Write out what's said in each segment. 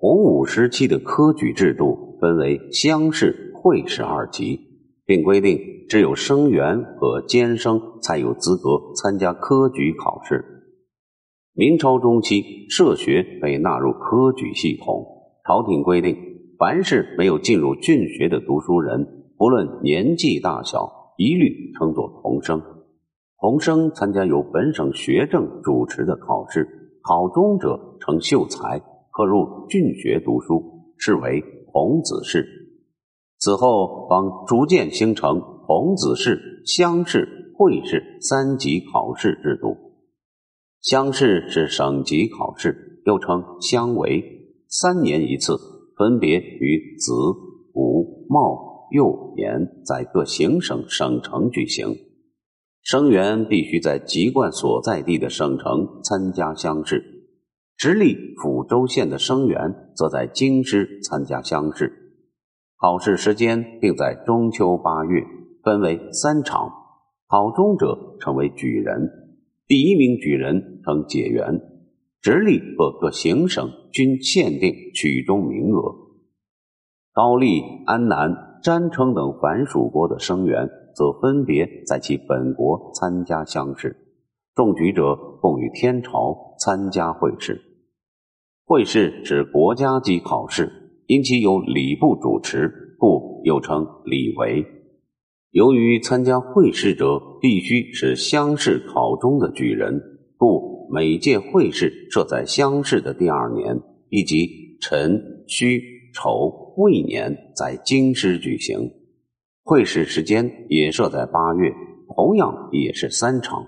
洪武时期的科举制度分为乡试、会试二级，并规定只有生员和监生才有资格参加科举考试。明朝中期，社学被纳入科举系统，朝廷规定，凡是没有进入郡学的读书人，不论年纪大小，一律称作童生。童生参加由本省学政主持的考试，考中者称秀才。可入郡学读书，是为童子试。此后方逐渐形成童子试、乡试、会试三级考试制度。乡试是省级考试，又称乡闱，三年一次，分别于子、午、卯、酉、年在各行省省城举行。生员必须在籍贯所在地的省城参加乡试。直隶抚州县的生员则在京师参加乡试，考试时间定在中秋八月，分为三场。考中者称为举人，第一名举人称解元。直隶和各行省均限定取中名额。高丽、安南、詹城等凡属国的生员则分别在其本国参加乡试，中举者供与天朝参加会试。会试是国家级考试，因其由礼部主持，故又称礼闱。由于参加会试者必须是乡试考中的举人，故每届会试设在乡试的第二年，以及辰、戌、丑、未年在京师举行。会试时间也设在八月，同样也是三场，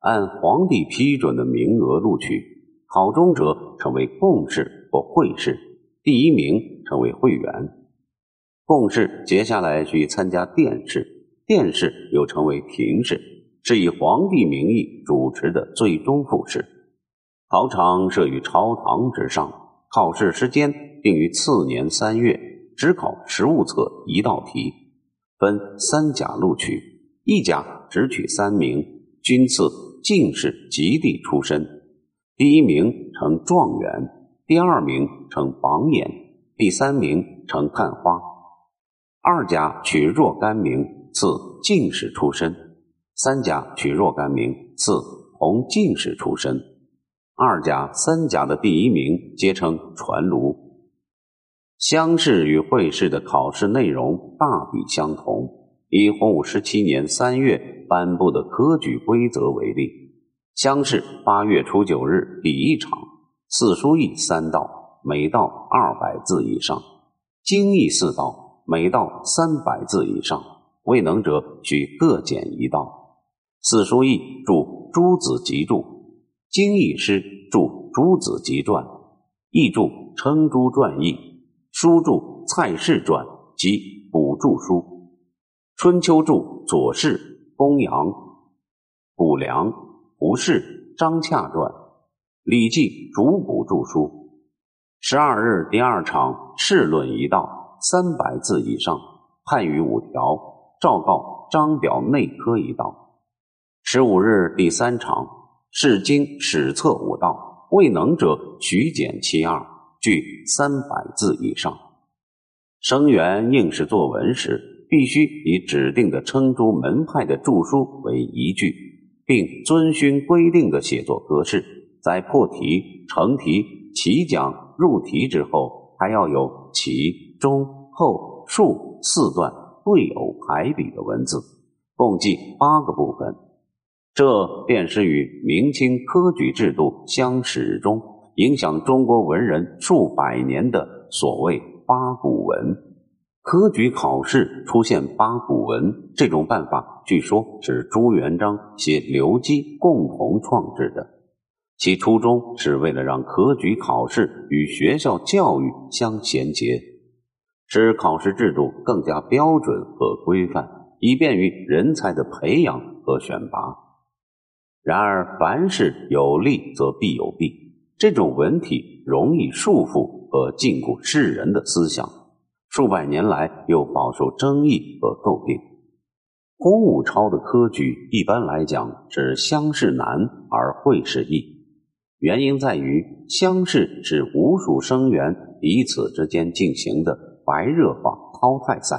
按皇帝批准的名额录取。考中者成为贡士或会试，第一名成为会员。贡士接下来去参加殿试，殿试又称为廷试，是以皇帝名义主持的最终复试。考场设于朝堂之上，考试时间定于次年三月，只考实物册一道题，分三甲录取，一甲只取三名，均次进士及第出身。第一名称状元，第二名称榜眼，第三名称探花。二甲取若干名，赐进士出身；三甲取若干名，赐同进士出身。二甲、三甲的第一名皆称传卢。乡试与会试的考试内容大抵相同。以洪武十七年三月颁布的科举规则为例。乡试八月初九日第一场，四书议三道，每道二百字以上；经义四道，每道三百字以上。未能者，需各减一道。四书议注诸子集注，经义诗注诸子集传，义注称诸传义，书注蔡氏传及补注书，春秋注左氏、公羊、卜良。胡适、张洽传，《礼记》主补注书。十二日第二场试论一道，三百字以上，汉语五条，诏告张表内科一道。十五日第三场试经史册五道，未能者取减其二，据三百字以上。生员应试作文时，必须以指定的称诸门派的著书为依据。并遵循规定的写作格式，在破题、成题、起讲、入题之后，还要有起、中、后、述四段对偶排比的文字，共计八个部分。这便是与明清科举制度相始终、影响中国文人数百年的所谓八股文。科举考试出现八股文这种办法，据说是朱元璋携刘基共同创制的。其初衷是为了让科举考试与学校教育相衔接，使考试制度更加标准和规范，以便于人才的培养和选拔。然而，凡事有利则必有弊，这种文体容易束缚和禁锢世人的思想。数百年来，又饱受争议和诟病。洪武超的科举一般来讲是乡试难而会试易，原因在于乡试是五属生员彼此之间进行的白热化淘汰赛，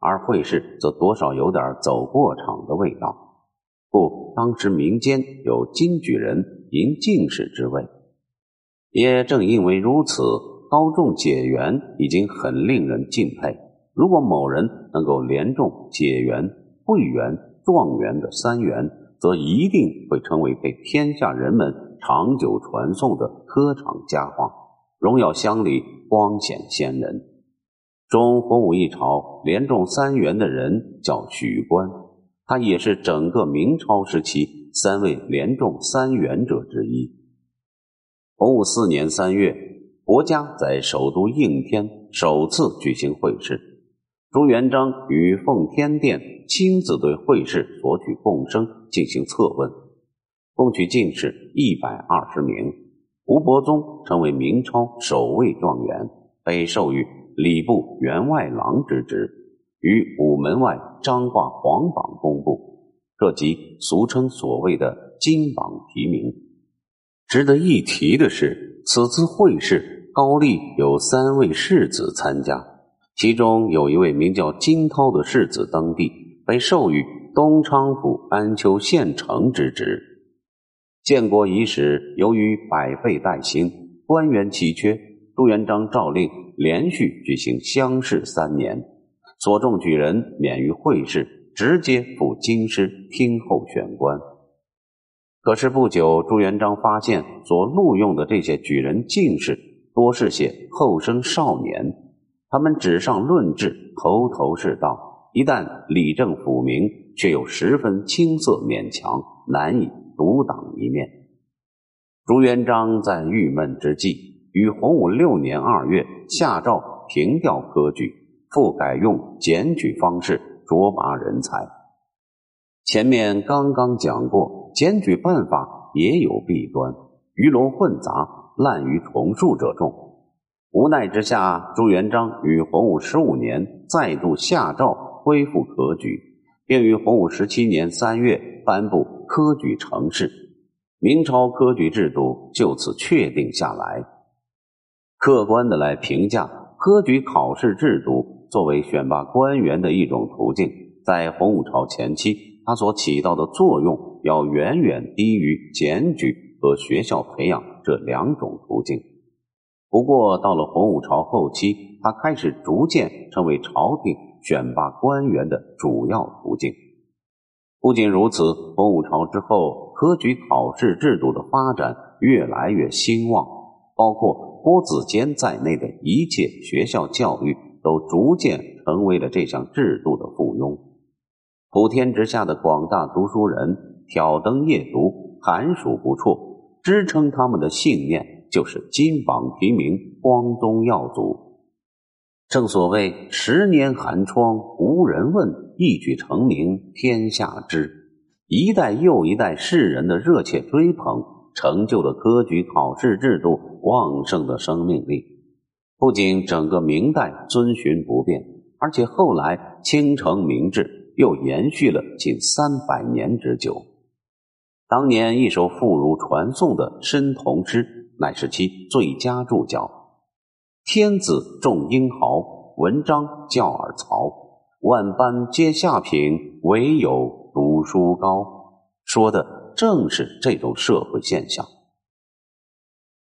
而会试则多少有点走过场的味道。故当时民间有金举人迎进士之位。也正因为如此，高中解元已经很令人敬佩。如果某人能够连中解元、会元、状元的三元，则一定会成为被天下人们长久传颂的科场佳话，荣耀乡里，光显先人。中洪武一朝连中三元的人叫许官，他也是整个明朝时期三位连中三元者之一。洪武四年三月，国家在首都应天首次举行会试。朱元璋与奉天殿亲自对会试索取贡生进行测问，共取进士一百二十名。吴伯宗成为明朝首位状元，被授予礼部员外郎之职，于午门外张挂黄榜公布，这即俗称所谓的金榜题名。值得一提的是，此次会试高丽有三位世子参加。其中有一位名叫金涛的世子登第，被授予东昌府安丘县丞之职。建国伊始，由于百废待兴，官员奇缺，朱元璋诏令连续举行乡试三年，所中举人免于会试，直接赴京师听候选官。可是不久，朱元璋发现所录用的这些举人进士，多是些后生少年。他们纸上论治，头头是道，一旦理政府明，却又十分青涩勉强，难以独当一面。朱元璋在郁闷之际，于洪武六年二月下诏停掉科举，复改用检举方式擢拔人才。前面刚刚讲过，检举办法也有弊端，鱼龙混杂、滥竽充数者众。无奈之下，朱元璋于洪武十五年再度下诏恢复科举，并于洪武十七年三月颁布科举程式，明朝科举制度就此确定下来。客观的来评价科举考试制度作为选拔官员的一种途径，在洪武朝前期，它所起到的作用要远远低于检举和学校培养这两种途径。不过，到了洪武朝后期，它开始逐渐成为朝廷选拔官员的主要途径。不仅如此，洪武朝之后，科举考试制度的发展越来越兴旺，包括郭子监在内的一切学校教育都逐渐成为了这项制度的附庸。普天之下的广大读书人挑灯夜读，寒暑不辍，支撑他们的信念。就是金榜题名，光宗耀祖。正所谓十年寒窗无人问，一举成名天下知。一代又一代世人的热切追捧，成就了科举考试制度旺盛的生命力。不仅整个明代遵循不变，而且后来倾城明制又延续了近三百年之久。当年一首妇孺传颂的申童诗。乃是其最佳注脚。天子重英豪，文章教尔曹。万般皆下品，唯有读书高。说的正是这种社会现象。